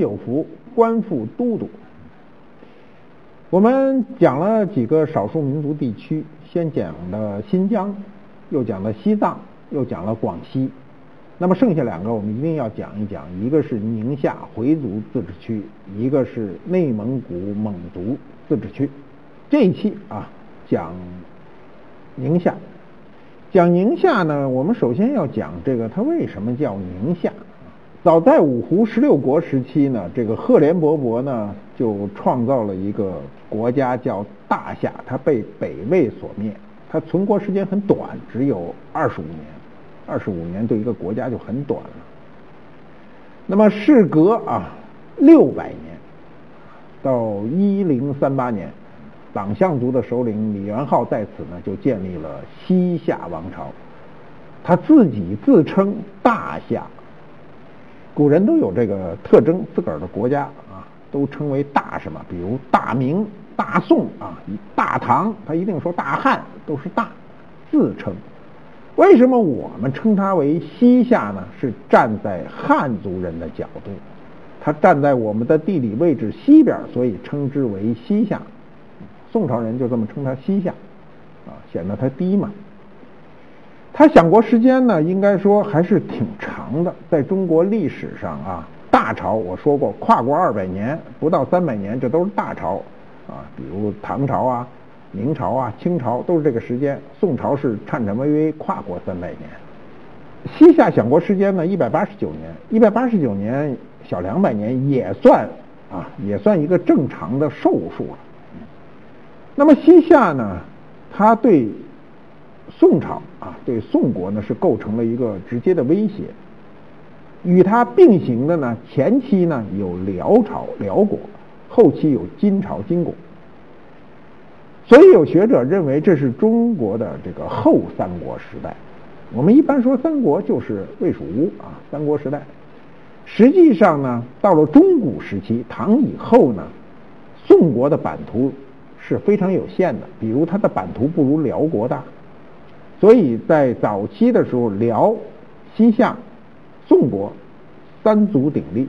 有福，官复都督。我们讲了几个少数民族地区，先讲了新疆，又讲了西藏，又讲了广西。那么剩下两个我们一定要讲一讲，一个是宁夏回族自治区，一个是内蒙古蒙族自治区。这一期啊，讲宁夏。讲宁夏呢，我们首先要讲这个，它为什么叫宁夏？早在五胡十六国时期呢，这个赫连勃勃呢就创造了一个国家叫大夏，它被北魏所灭，它存国时间很短，只有二十五年，二十五年对一个国家就很短了。那么事隔啊六百年，到一零三八年，党项族的首领李元昊在此呢就建立了西夏王朝，他自己自称大夏。古人都有这个特征，自个儿的国家啊，都称为大什么？比如大明、大宋啊，大唐，他一定说大汉，都是大自称。为什么我们称它为西夏呢？是站在汉族人的角度，他站在我们的地理位置西边，所以称之为西夏。宋朝人就这么称它西夏，啊，显得它低嘛。他享国时间呢，应该说还是挺长的。在中国历史上啊，大朝我说过，跨过二百年，不到三百年，这都是大朝啊。比如唐朝啊、明朝啊、清朝都是这个时间。宋朝是颤颤巍巍跨过三百年。西夏享国时间呢，一百八十九年，一百八十九年小两百年也算啊，也算一个正常的寿数了。那么西夏呢，它对。宋朝啊，对宋国呢是构成了一个直接的威胁。与它并行的呢，前期呢有辽朝辽国，后期有金朝金国。所以有学者认为这是中国的这个后三国时代。我们一般说三国就是魏蜀吴啊，三国时代。实际上呢，到了中古时期，唐以后呢，宋国的版图是非常有限的，比如它的版图不如辽国大。所以在早期的时候，辽、西夏、宋国三足鼎立；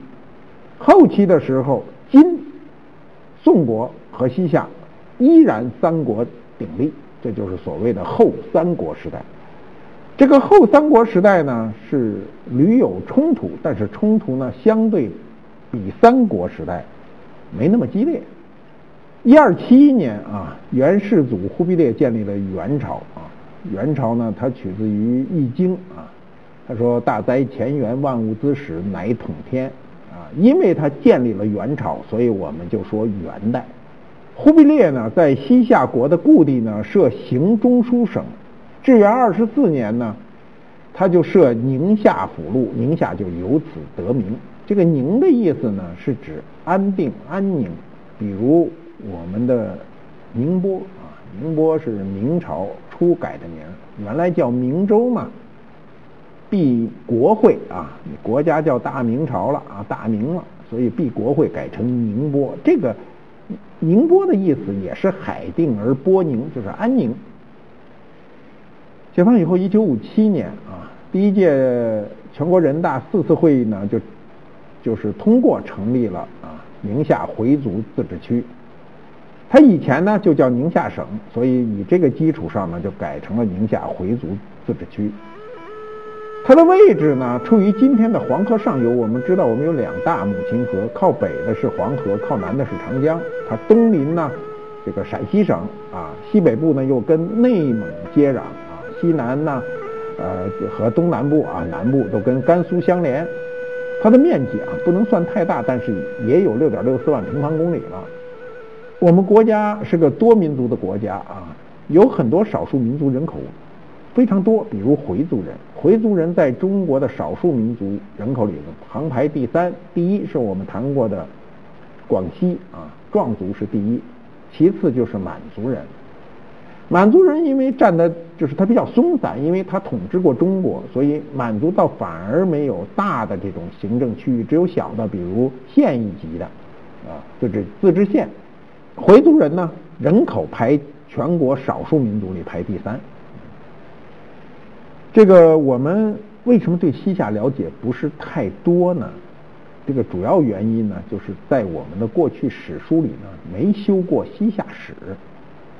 后期的时候，金、宋国和西夏依然三国鼎立，这就是所谓的后三国时代。这个后三国时代呢，是屡有冲突，但是冲突呢，相对比三国时代没那么激烈。一二七一年啊，元世祖忽必烈建立了元朝。元朝呢，它取自于《易经》啊，他说：“大哉乾元，万物之始，乃统天。”啊，因为他建立了元朝，所以我们就说元代。忽必烈呢，在西夏国的故地呢设行中书省。至元二十四年呢，他就设宁夏府路，宁夏就由此得名。这个“宁”的意思呢，是指安定、安宁。比如我们的宁波啊，宁波是明朝。初改的名，原来叫明州嘛，避国会啊，国家叫大明朝了啊，大明了，所以避国会改成宁波。这个宁波的意思也是海定而波宁，就是安宁。解放以后，一九五七年啊，第一届全国人大四次会议呢，就就是通过成立了啊宁夏回族自治区。它以前呢就叫宁夏省，所以以这个基础上呢就改成了宁夏回族自治区。它的位置呢处于今天的黄河上游。我们知道我们有两大母亲河，靠北的是黄河，靠南的是长江。它东临呢这个陕西省啊，西北部呢又跟内蒙接壤啊，西南呢呃和东南部啊南部都跟甘肃相连。它的面积啊不能算太大，但是也有六点六四万平方公里了。我们国家是个多民族的国家啊，有很多少数民族人口非常多，比如回族人。回族人在中国的少数民族人口里头，排排第三。第一是我们谈过的广西啊，壮族是第一，其次就是满族人。满族人因为占的就是他比较松散，因为他统治过中国，所以满族倒反而没有大的这种行政区域，只有小的，比如县一级的啊，自治自治县。回族人呢，人口排全国少数民族里排第三。这个我们为什么对西夏了解不是太多呢？这个主要原因呢，就是在我们的过去史书里呢，没修过西夏史。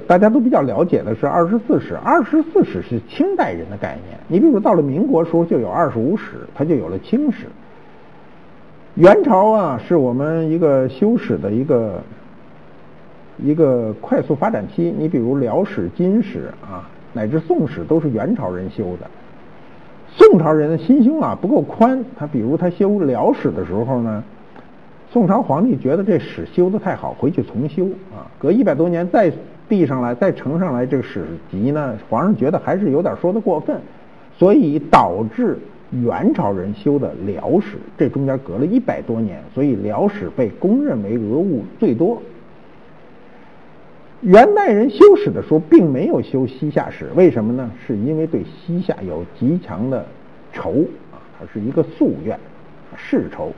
大家都比较了解的是二十四史，二十四史是清代人的概念。你比如到了民国时候就有二十五史，它就有了清史。元朝啊，是我们一个修史的一个一个快速发展期。你比如辽史、金史啊，乃至宋史都是元朝人修的。宋朝人的心胸啊不够宽，他比如他修辽史的时候呢，宋朝皇帝觉得这史修的太好，回去重修啊，隔一百多年再。递上来，再呈上来这个史籍呢，皇上觉得还是有点说的过分，所以导致元朝人修的辽史，这中间隔了一百多年，所以辽史被公认为讹误最多。元代人修史的时候，并没有修西夏史，为什么呢？是因为对西夏有极强的仇啊，它是一个夙愿，世仇。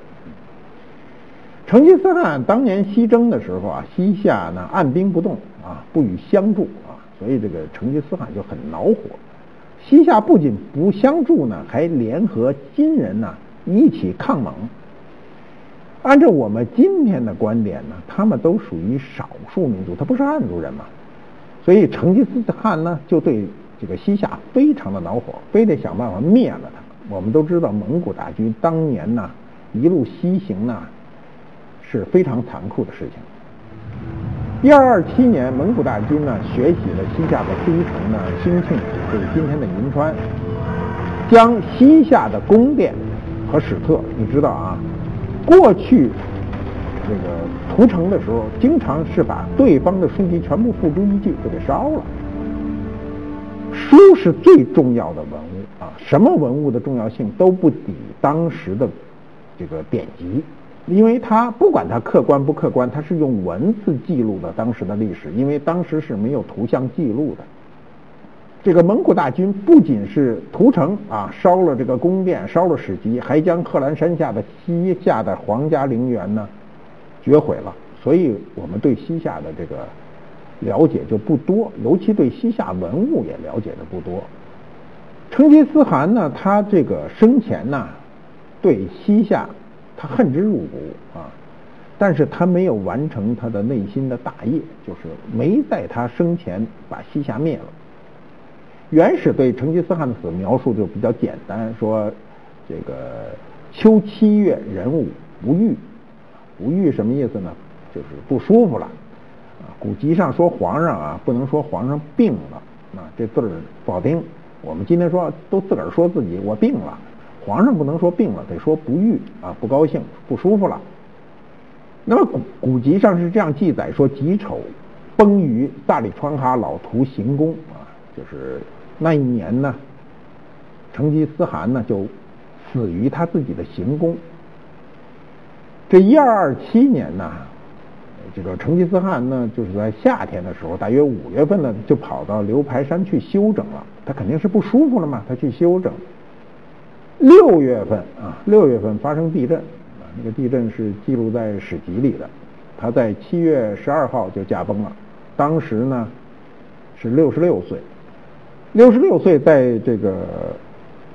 成吉思汗当年西征的时候啊，西夏呢按兵不动。啊，不予相助啊，所以这个成吉思汗就很恼火。西夏不仅不相助呢，还联合金人呢一起抗蒙。按照我们今天的观点呢，他们都属于少数民族，他不是汉族人嘛。所以成吉思汗呢就对这个西夏非常的恼火，非得想办法灭了他。我们都知道蒙古大军当年呢一路西行呢是非常残酷的事情。一二二七年，蒙古大军呢学习了西夏的都城呢兴庆，就是今天的银川，将西夏的宫殿和史册，你知道啊，过去这个屠城的时候，经常是把对方的书籍全部付诸一炬就给烧了。书是最重要的文物啊，什么文物的重要性都不抵当时的这个典籍。因为它不管它客观不客观，它是用文字记录的当时的历史，因为当时是没有图像记录的。这个蒙古大军不仅是屠城啊，烧了这个宫殿，烧了史籍，还将贺兰山下的西夏的皇家陵园呢掘毁了。所以我们对西夏的这个了解就不多，尤其对西夏文物也了解的不多。成吉思汗呢，他这个生前呢，对西夏。他恨之入骨啊，但是他没有完成他的内心的大业，就是没在他生前把西夏灭了。元始对成吉思汗的死描述就比较简单，说这个秋七月壬午不愈，不愈什么意思呢？就是不舒服了。啊，古籍上说皇上啊，不能说皇上病了，啊，这字儿不好听。我们今天说都自个儿说自己我病了。皇上不能说病了，得说不愈啊，不高兴，不舒服了。那么古古籍上是这样记载说：己丑崩于大理川哈老图行宫啊，就是那一年呢，成吉思汗呢就死于他自己的行宫。这一二二七年呢，这个成吉思汗呢就是在夏天的时候，大约五月份呢就跑到刘排山去休整了。他肯定是不舒服了嘛，他去休整。六月份啊，六月份发生地震啊，那个地震是记录在史籍里的。他在七月十二号就驾崩了，当时呢是六十六岁。六十六岁在这个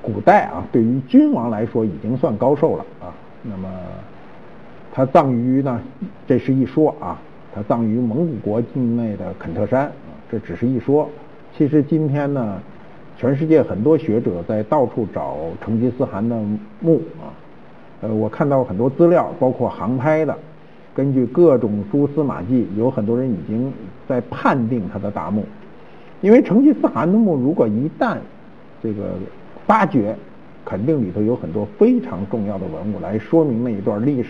古代啊，对于君王来说已经算高寿了啊。那么他葬于呢，这是一说啊，他葬于蒙古国境内的肯特山啊，这只是一说。其实今天呢。全世界很多学者在到处找成吉思汗的墓啊，呃，我看到很多资料，包括航拍的，根据各种蛛丝马迹，有很多人已经在判定他的大墓，因为成吉思汗的墓如果一旦这个发掘，肯定里头有很多非常重要的文物来说明那一段历史。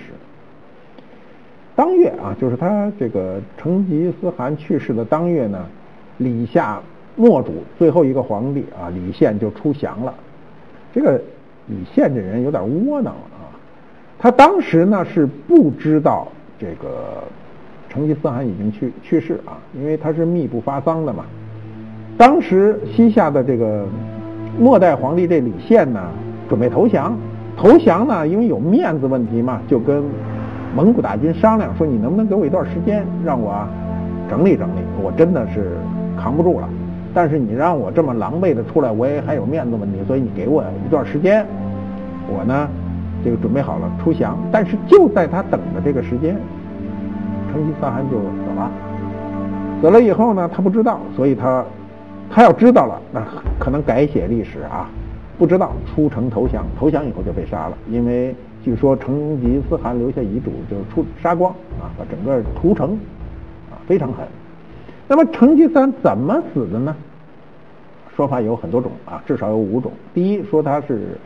当月啊，就是他这个成吉思汗去世的当月呢，李夏。末主最后一个皇帝啊李宪就出降了。这个李宪这人有点窝囊啊，他当时呢是不知道这个成吉思汗已经去去世啊，因为他是密不发丧的嘛。当时西夏的这个末代皇帝这李宪呢准备投降，投降呢因为有面子问题嘛，就跟蒙古大军商量说：“你能不能给我一段时间，让我整理整理？我真的是扛不住了。但是你让我这么狼狈的出来，我也还有面子问题，所以你给我一段时间，我呢这个准备好了出降。但是就在他等的这个时间，成吉思汗就死了。死了以后呢，他不知道，所以他他要知道了，那可能改写历史啊。不知道出城投降，投降以后就被杀了，因为。据说成吉思汗留下遗嘱，就是出杀光啊，把整个屠城啊，非常狠。那么成吉思汗怎么死的呢？说法有很多种啊，至少有五种。第一，说他是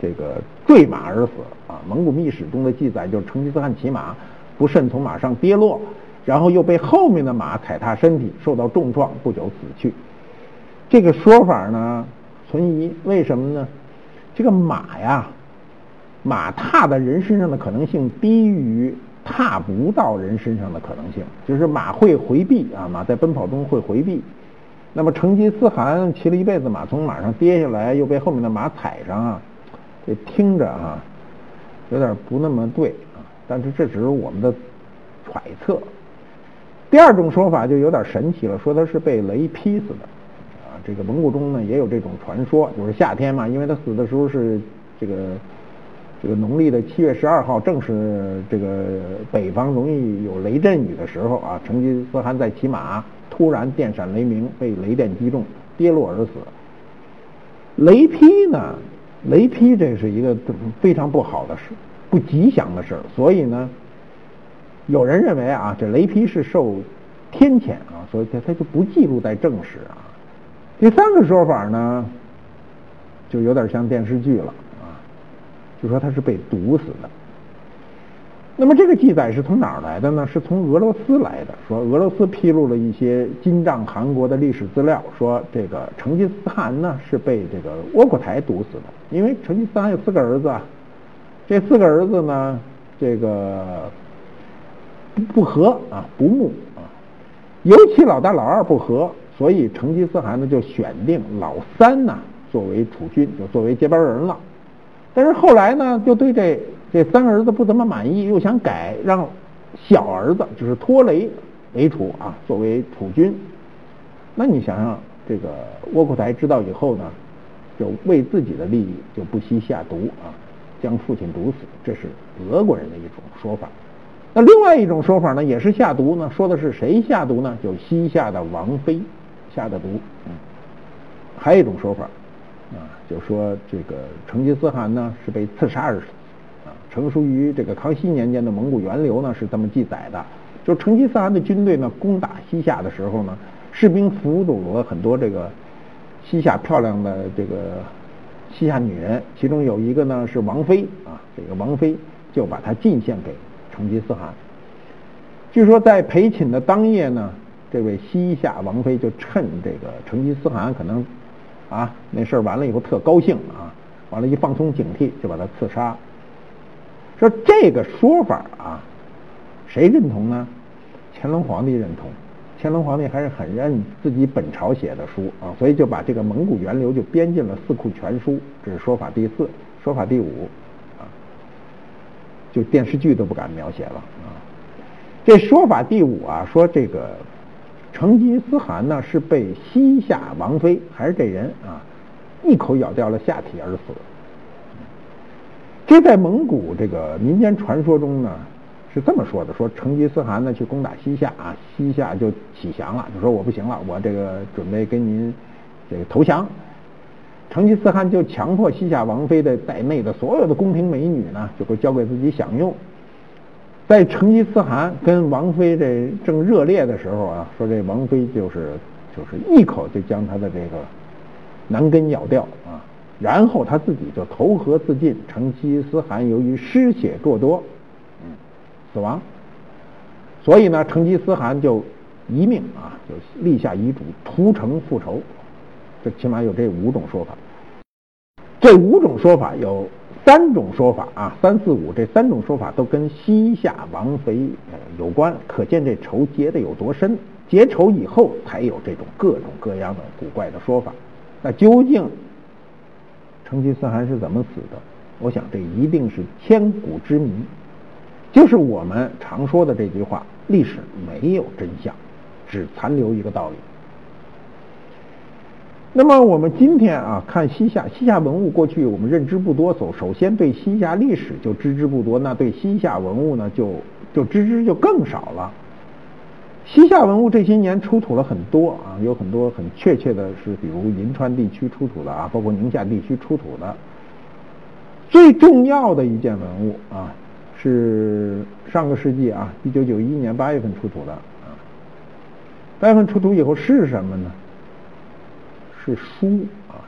这个坠马而死啊，蒙古秘史中的记载就是成吉思汗骑马不慎从马上跌落，然后又被后面的马踩踏身体，受到重创，不久死去。这个说法呢存疑，为什么呢？这个马呀。马踏在人身上的可能性低于踏不到人身上的可能性，就是马会回避啊，马在奔跑中会回避。那么成吉思汗骑了一辈子马，从马上跌下来，又被后面的马踩上啊，这听着啊，有点不那么对啊。但是这只是我们的揣测。第二种说法就有点神奇了，说他是被雷劈死的。这个蒙古中呢也有这种传说，就是夏天嘛，因为他死的时候是这个。这个农历的七月十二号，正是这个北方容易有雷阵雨的时候啊。成吉思汗在骑马，突然电闪雷鸣，被雷电击中，跌落而死。雷劈呢？雷劈这是一个非常不好的事，不吉祥的事。所以呢，有人认为啊，这雷劈是受天谴啊，所以他他就不记录在正史啊。第三个说法呢，就有点像电视剧了啊。就说他是被毒死的。那么这个记载是从哪儿来的呢？是从俄罗斯来的。说俄罗斯披露了一些金帐汗国的历史资料，说这个成吉思汗呢是被这个窝阔台毒死的。因为成吉思汗有四个儿子，啊，这四个儿子呢，这个不不和啊，不睦啊，尤其老大老二不和，所以成吉思汗呢就选定老三呢作为储君，就作为接班人了。但是后来呢，就对这这三个儿子不怎么满意，又想改，让小儿子就是拖雷为储啊，作为储君。那你想想，这个窝阔台知道以后呢，就为自己的利益就不惜下毒啊，将父亲毒死。这是俄国人的一种说法。那另外一种说法呢，也是下毒呢，说的是谁下毒呢？就西夏的王妃下的毒。嗯，还有一种说法。啊，就说这个成吉思汗呢是被刺杀而死，啊，成书于这个康熙年间的《蒙古源流》呢是这么记载的。就成吉思汗的军队呢攻打西夏的时候呢，士兵俘虏了很多这个西夏漂亮的这个西夏女人，其中有一个呢是王妃啊，这个王妃就把她进献给成吉思汗。据说在陪寝的当夜呢，这位西夏王妃就趁这个成吉思汗可能。啊，那事儿完了以后特高兴啊，完了，一放松警惕就把他刺杀。说这个说法啊，谁认同呢？乾隆皇帝认同，乾隆皇帝还是很认自己本朝写的书啊，所以就把这个蒙古源流就编进了《四库全书》，这是说法第四，说法第五啊，就电视剧都不敢描写了啊。这说法第五啊，说这个。成吉思汗呢是被西夏王妃还是这人啊一口咬掉了下体而死。这在蒙古这个民间传说中呢是这么说的：说成吉思汗呢去攻打西夏啊，西夏就起降了，就说我不行了，我这个准备跟您这个投降。成吉思汗就强迫西夏王妃的在内的所有的宫廷美女呢，就会交给自己享用。在成吉思汗跟王妃这正热烈的时候啊，说这王妃就是就是一口就将他的这个男根咬掉啊，然后他自己就投河自尽。成吉思汗由于失血过多，嗯，死亡。所以呢，成吉思汗就遗命啊，就立下遗嘱，屠城复仇，这起码有这五种说法。这五种说法有三种说法啊，三四五这三种说法都跟西夏王妃呃有关，可见这仇结的有多深。结仇以后才有这种各种各样的古怪的说法。那究竟成吉思汗是怎么死的？我想这一定是千古之谜，就是我们常说的这句话：历史没有真相，只残留一个道理。那么我们今天啊看西夏，西夏文物过去我们认知不多，首首先对西夏历史就知之不多，那对西夏文物呢就就知之就更少了。西夏文物这些年出土了很多啊，有很多很确切的是，比如银川地区出土的啊，包括宁夏地区出土的。最重要的一件文物啊，是上个世纪啊，一九九一年八月份出土的啊。八月份出土以后是什么呢？是书啊，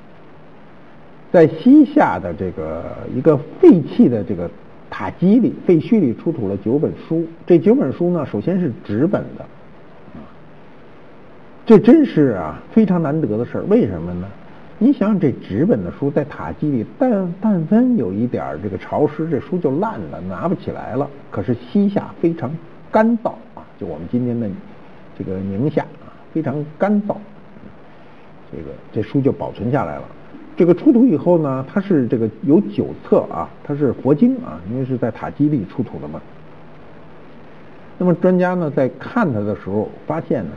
在西夏的这个一个废弃的这个塔基里废墟里出土了九本书。这九本书呢，首先是纸本的啊，这真是啊非常难得的事儿。为什么呢？你想这纸本的书在塔基里，但但凡有一点这个潮湿，这书就烂了，拿不起来了。可是西夏非常干燥啊，就我们今天的这个宁夏啊，非常干燥。这个这书就保存下来了。这个出土以后呢，它是这个有九册啊，它是佛经啊，因为是在塔基里出土的嘛。那么专家呢在看它的时候，发现呢，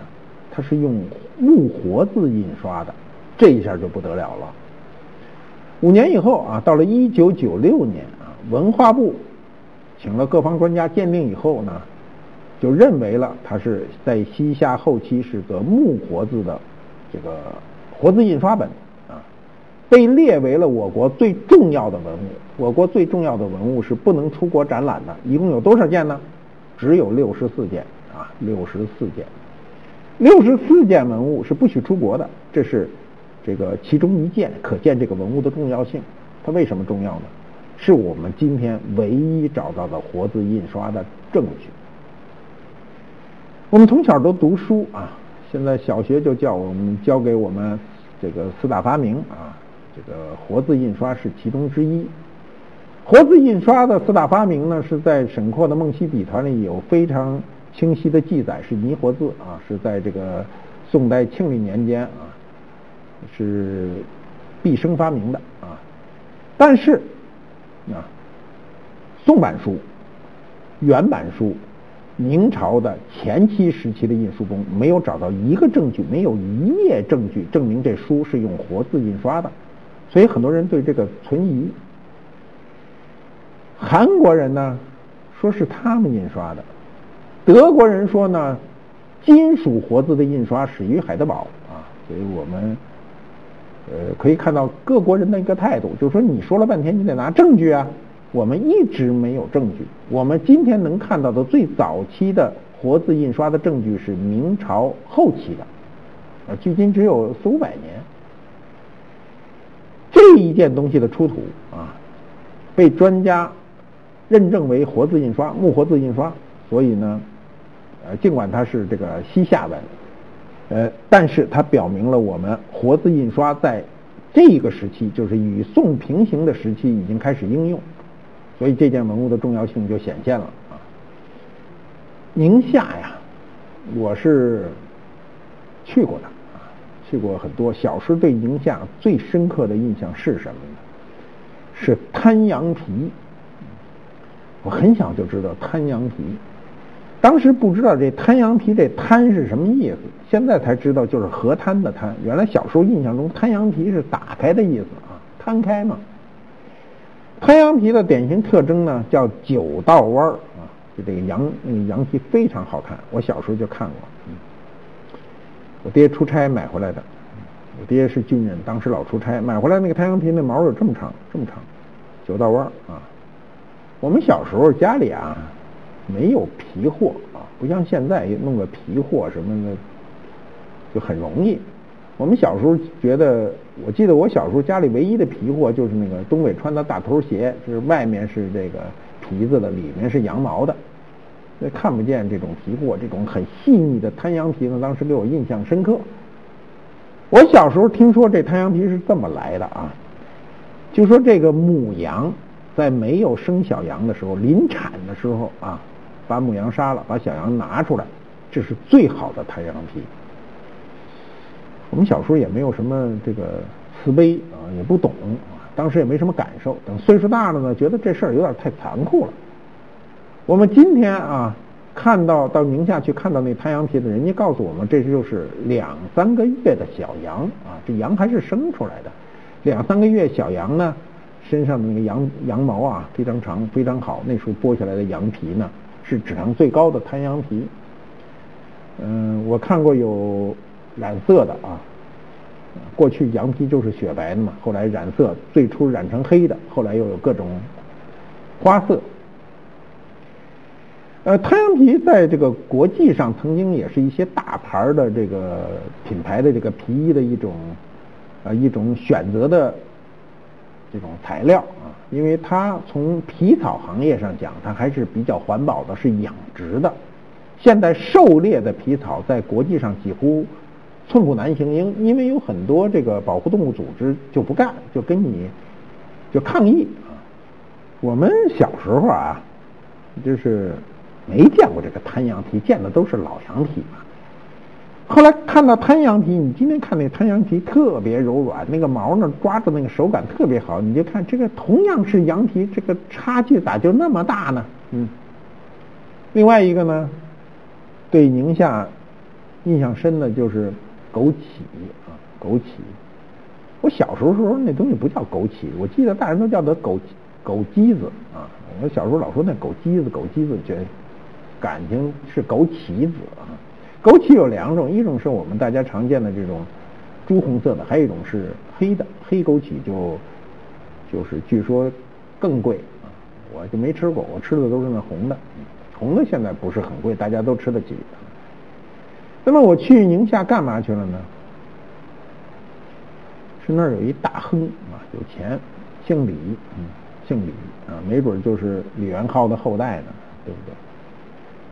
它是用木活字印刷的，这一下就不得了了。五年以后啊，到了一九九六年啊，文化部请了各方专家鉴定以后呢，就认为了它是在西夏后期是个木活字的这个。活字印刷本啊，被列为了我国最重要的文物。我国最重要的文物是不能出国展览的，一共有多少件呢？只有六十四件啊，六十四件。六十四件文物是不许出国的，这是这个其中一件，可见这个文物的重要性。它为什么重要呢？是我们今天唯一找到的活字印刷的证据。我们从小都读书啊。现在小学就教我们教给我们这个四大发明啊，这个活字印刷是其中之一。活字印刷的四大发明呢，是在沈括的《梦溪笔谈》里有非常清晰的记载，是泥活字啊，是在这个宋代庆历年间啊，是毕生发明的啊。但是啊，宋版书、原版书。明朝的前期时期的印书工，没有找到一个证据，没有一页证据证明这书是用活字印刷的，所以很多人对这个存疑。韩国人呢说是他们印刷的，德国人说呢金属活字的印刷始于海德堡啊，所以我们呃可以看到各国人的一个态度，就是说你说了半天，你得拿证据啊。我们一直没有证据。我们今天能看到的最早期的活字印刷的证据是明朝后期的，啊，距今只有四五百年。这一件东西的出土啊，被专家认证为活字印刷、木活字印刷，所以呢，呃，尽管它是这个西夏文，呃，但是它表明了我们活字印刷在这一个时期，就是与宋平行的时期已经开始应用。所以这件文物的重要性就显现了啊！宁夏呀，我是去过的啊，去过很多。小时候对宁夏最深刻的印象是什么呢？是滩羊皮。我很小就知道滩羊皮，当时不知道这滩羊皮这滩是什么意思，现在才知道就是河滩的滩。原来小时候印象中滩羊皮是打开的意思啊，摊开嘛。滩羊皮的典型特征呢，叫九道弯儿啊，就这个羊那个羊皮非常好看。我小时候就看过，嗯，我爹出差买回来的。我爹是军人，当时老出差，买回来那个滩羊皮那毛有这么长，这么长，九道弯儿啊。我们小时候家里啊没有皮货啊，不像现在弄个皮货什么的就很容易。我们小时候觉得，我记得我小时候家里唯一的皮货就是那个东北穿的大头鞋，就是外面是这个皮子的，里面是羊毛的。那看不见这种皮货，这种很细腻的滩羊皮呢，当时给我印象深刻。我小时候听说这滩羊皮是这么来的啊，就说这个母羊在没有生小羊的时候，临产的时候啊，把母羊杀了，把小羊拿出来，这是最好的滩羊皮。我们小时候也没有什么这个慈悲啊，也不懂，当时也没什么感受。等岁数大了呢，觉得这事儿有点太残酷了。我们今天啊。看到到宁夏去看到那滩羊皮的人家告诉我们，这就是两三个月的小羊啊，这羊还是生出来的。两三个月小羊呢，身上的那个羊羊毛啊非常长，非常好。那时候剥下来的羊皮呢，是质量最高的滩羊皮。嗯，我看过有染色的啊，过去羊皮就是雪白的嘛，后来染色，最初染成黑的，后来又有各种花色。呃，滩羊皮在这个国际上曾经也是一些大牌的这个品牌的这个皮衣的一种呃一种选择的这种材料啊，因为它从皮草行业上讲，它还是比较环保的，是养殖的。现在狩猎的皮草在国际上几乎寸步难行，因因为有很多这个保护动物组织就不干，就跟你就抗议啊。我们小时候啊，就是。没见过这个滩羊皮，见的都是老羊皮嘛。后来看到滩羊皮，你今天看那滩羊皮特别柔软，那个毛呢抓着那个手感特别好。你就看这个同样是羊皮，这个差距咋就那么大呢？嗯。另外一个呢，对宁夏印象深的就是枸杞啊，枸杞。我小时候时候那东西不叫枸杞，我记得大人都叫它枸枸杞子啊。我小时候老说那枸杞子，枸杞子觉。感情是枸杞子啊，枸杞有两种，一种是我们大家常见的这种朱红色的，还有一种是黑的，黑枸杞就就是据说更贵啊，我就没吃过，我吃的都是那红的，红的现在不是很贵，大家都吃得起。那么我去宁夏干嘛去了呢？是那儿有一大亨啊，有钱，姓李，嗯，姓李啊，没准就是李元昊的后代呢，对不对？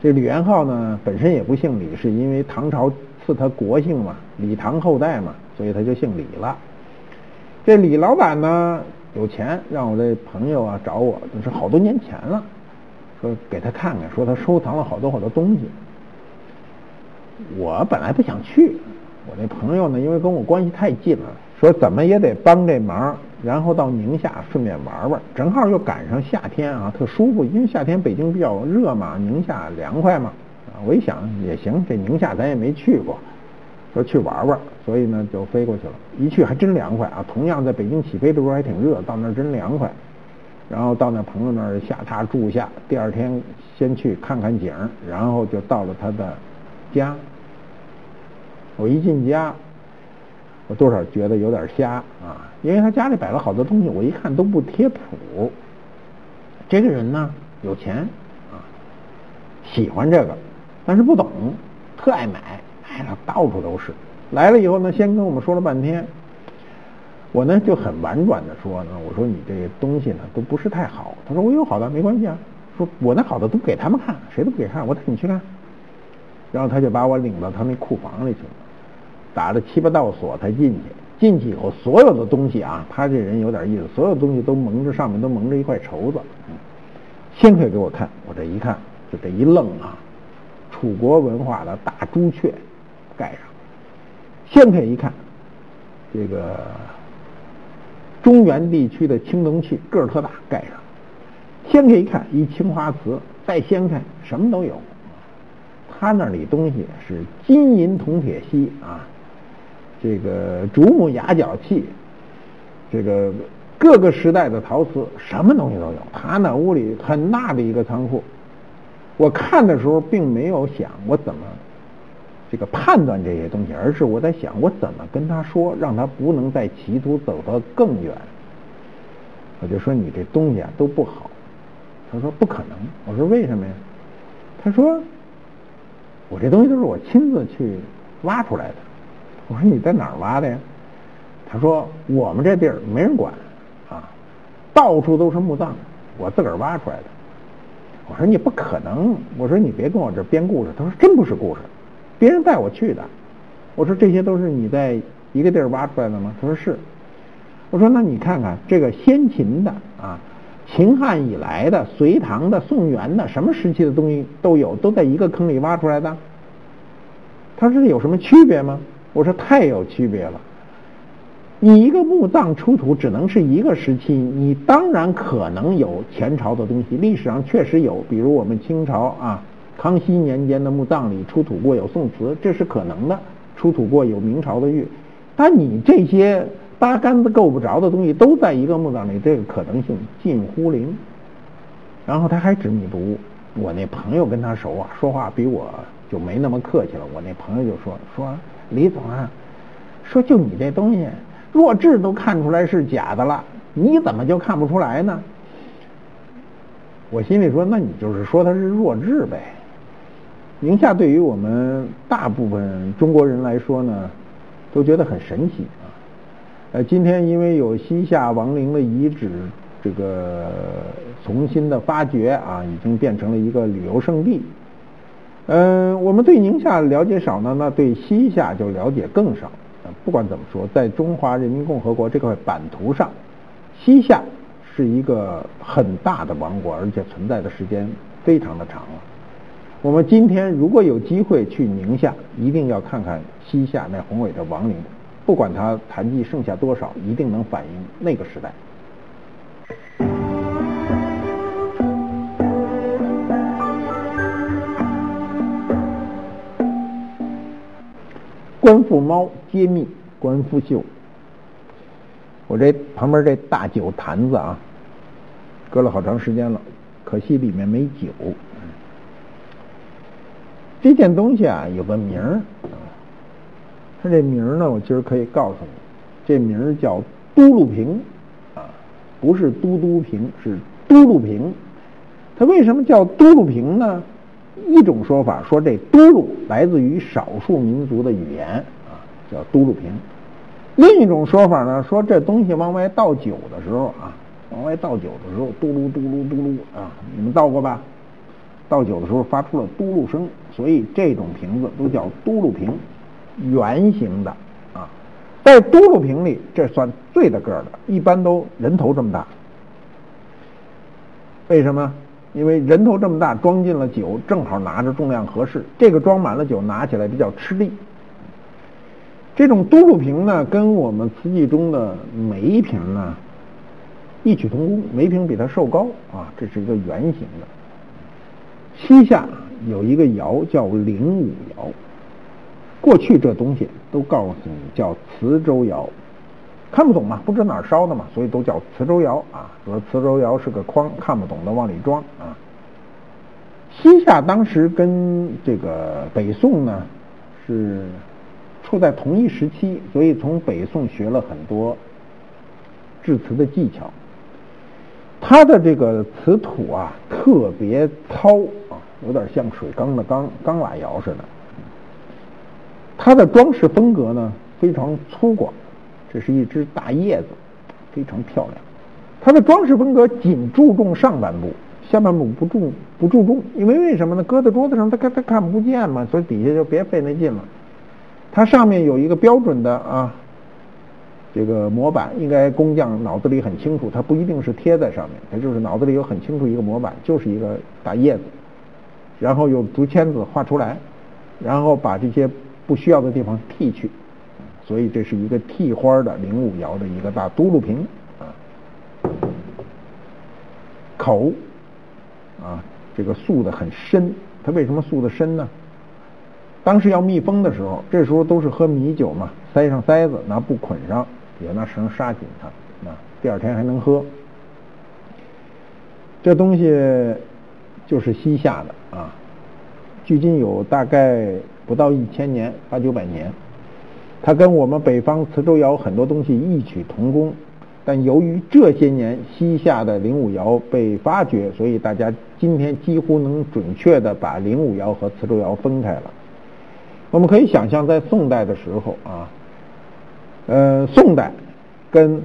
这李元昊呢，本身也不姓李，是因为唐朝赐他国姓嘛，李唐后代嘛，所以他就姓李了。这李老板呢有钱，让我这朋友啊找我，那是好多年前了，说给他看看，说他收藏了好多好多东西。我本来不想去，我那朋友呢，因为跟我关系太近了，说怎么也得帮这忙。然后到宁夏顺便玩玩，正好又赶上夏天啊，特舒服。因为夏天北京比较热嘛，宁夏凉快嘛。啊，我一想也行，这宁夏咱也没去过，说去玩玩，所以呢就飞过去了。一去还真凉快啊！同样在北京起飞的时候还挺热，到那儿真凉快。然后到那朋友那儿下榻住下，第二天先去看看景，然后就到了他的家。我一进家。我多少觉得有点瞎啊，因为他家里摆了好多东西，我一看都不贴谱。这个人呢有钱啊，喜欢这个，但是不懂，特爱买，哎呀到处都是。来了以后呢，先跟我们说了半天，我呢就很婉转的说呢，我说你这东西呢都不是太好。他说我有好的，没关系啊。说我那好的都给他们看，谁都不给看，我带你去看。然后他就把我领到他那库房里去了。打了七八道锁才进去，进去以后所有的东西啊，他这人有点意思，所有东西都蒙着上面都蒙着一块绸子。掀开给我看，我这一看就这一愣啊，楚国文化的大朱雀盖上。掀开一看，这个中原地区的青铜器个儿特大盖上。掀开一看一青花瓷，再掀开什么都有。他那里东西是金银铜铁锡啊。这个竹木牙角器，这个各个时代的陶瓷，什么东西都有。他那屋里很大的一个仓库，我看的时候并没有想我怎么这个判断这些东西，而是我在想我怎么跟他说，让他不能再企图走得更远。我就说你这东西啊都不好。他说不可能。我说为什么呀？他说我这东西都是我亲自去挖出来的。我说你在哪儿挖的呀？他说我们这地儿没人管，啊，到处都是墓葬，我自个儿挖出来的。我说你不可能，我说你别跟我这编故事。他说真不是故事，别人带我去的。我说这些都是你在一个地儿挖出来的吗？他说是。我说那你看看这个先秦的啊，秦汉以来的、隋唐的、宋元的，什么时期的东西都有，都在一个坑里挖出来的。他说有什么区别吗？我说太有区别了。你一个墓葬出土只能是一个时期，你当然可能有前朝的东西，历史上确实有，比如我们清朝啊，康熙年间的墓葬里出土过有宋瓷，这是可能的；出土过有明朝的玉，但你这些八竿子够不着的东西都在一个墓葬里，这个可能性近乎零。然后他还执迷不悟，我那朋友跟他熟啊，说话比我就没那么客气了。我那朋友就说说李总啊，说就你这东西。弱智都看出来是假的了，你怎么就看不出来呢？我心里说，那你就是说他是弱智呗。宁夏对于我们大部分中国人来说呢，都觉得很神奇啊。呃，今天因为有西夏王陵的遗址这个重新的发掘啊，已经变成了一个旅游胜地。嗯，我们对宁夏了解少呢，那对西夏就了解更少。不管怎么说，在中华人民共和国这块版图上，西夏是一个很大的王国，而且存在的时间非常的长了。我们今天如果有机会去宁夏，一定要看看西夏那宏伟的王陵，不管它残迹剩下多少，一定能反映那个时代。官复猫揭秘官复秀，我这旁边这大酒坛子啊，搁了好长时间了，可惜里面没酒。这件东西啊有个名儿，这名儿呢，我今儿可以告诉你，这名儿叫都路瓶啊，不是嘟嘟瓶，是都路瓶。它为什么叫都路瓶呢？一种说法说这“都鲁”来自于少数民族的语言啊，叫“都鲁平”。另一种说法呢，说这东西往外倒酒的时候啊，往外倒酒的时候，嘟噜嘟噜嘟噜啊，你们倒过吧？倒酒的时候发出了嘟噜声，所以这种瓶子都叫嘟噜瓶，圆形的啊。在嘟噜瓶里，这算最大个的，一般都人头这么大。为什么？因为人头这么大，装进了酒，正好拿着重量合适。这个装满了酒，拿起来比较吃力。这种嘟噜瓶呢，跟我们瓷器中的梅瓶呢异曲同工，梅瓶比它瘦高啊，这是一个圆形的。西夏有一个窑叫灵武窑，过去这东西都告诉你叫磁州窑。看不懂嘛，不知哪儿烧的嘛，所以都叫磁州窑啊。说磁州窑是个筐，看不懂的往里装啊。西夏当时跟这个北宋呢是处在同一时期，所以从北宋学了很多制瓷的技巧。它的这个瓷土啊特别糙啊，有点像水缸的缸缸瓦窑似的。它的装饰风格呢非常粗犷。这是一只大叶子，非常漂亮。它的装饰风格仅注重上半部，下半部不注不注重，因为为什么呢？搁在桌子上，它看它看不见嘛，所以底下就别费那劲了。它上面有一个标准的啊，这个模板，应该工匠脑子里很清楚，它不一定是贴在上面，它就是脑子里有很清楚一个模板，就是一个大叶子，然后用竹签子画出来，然后把这些不需要的地方剔去。所以这是一个替花的灵武窑的一个大嘟噜瓶啊，口啊，这个塑的很深。它为什么塑的深呢？当时要密封的时候，这时候都是喝米酒嘛，塞上塞子，拿布捆上，也拿绳刹紧它，啊，第二天还能喝。这东西就是西夏的啊，距今有大概不到一千年，八九百年。它跟我们北方磁州窑很多东西异曲同工，但由于这些年西夏的灵武窑被发掘，所以大家今天几乎能准确的把灵武窑和磁州窑分开了。我们可以想象，在宋代的时候啊，呃，宋代跟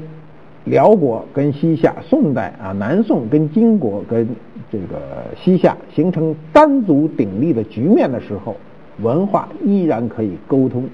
辽国跟西夏，宋代啊，南宋跟金国跟这个西夏形成单足鼎立的局面的时候，文化依然可以沟通。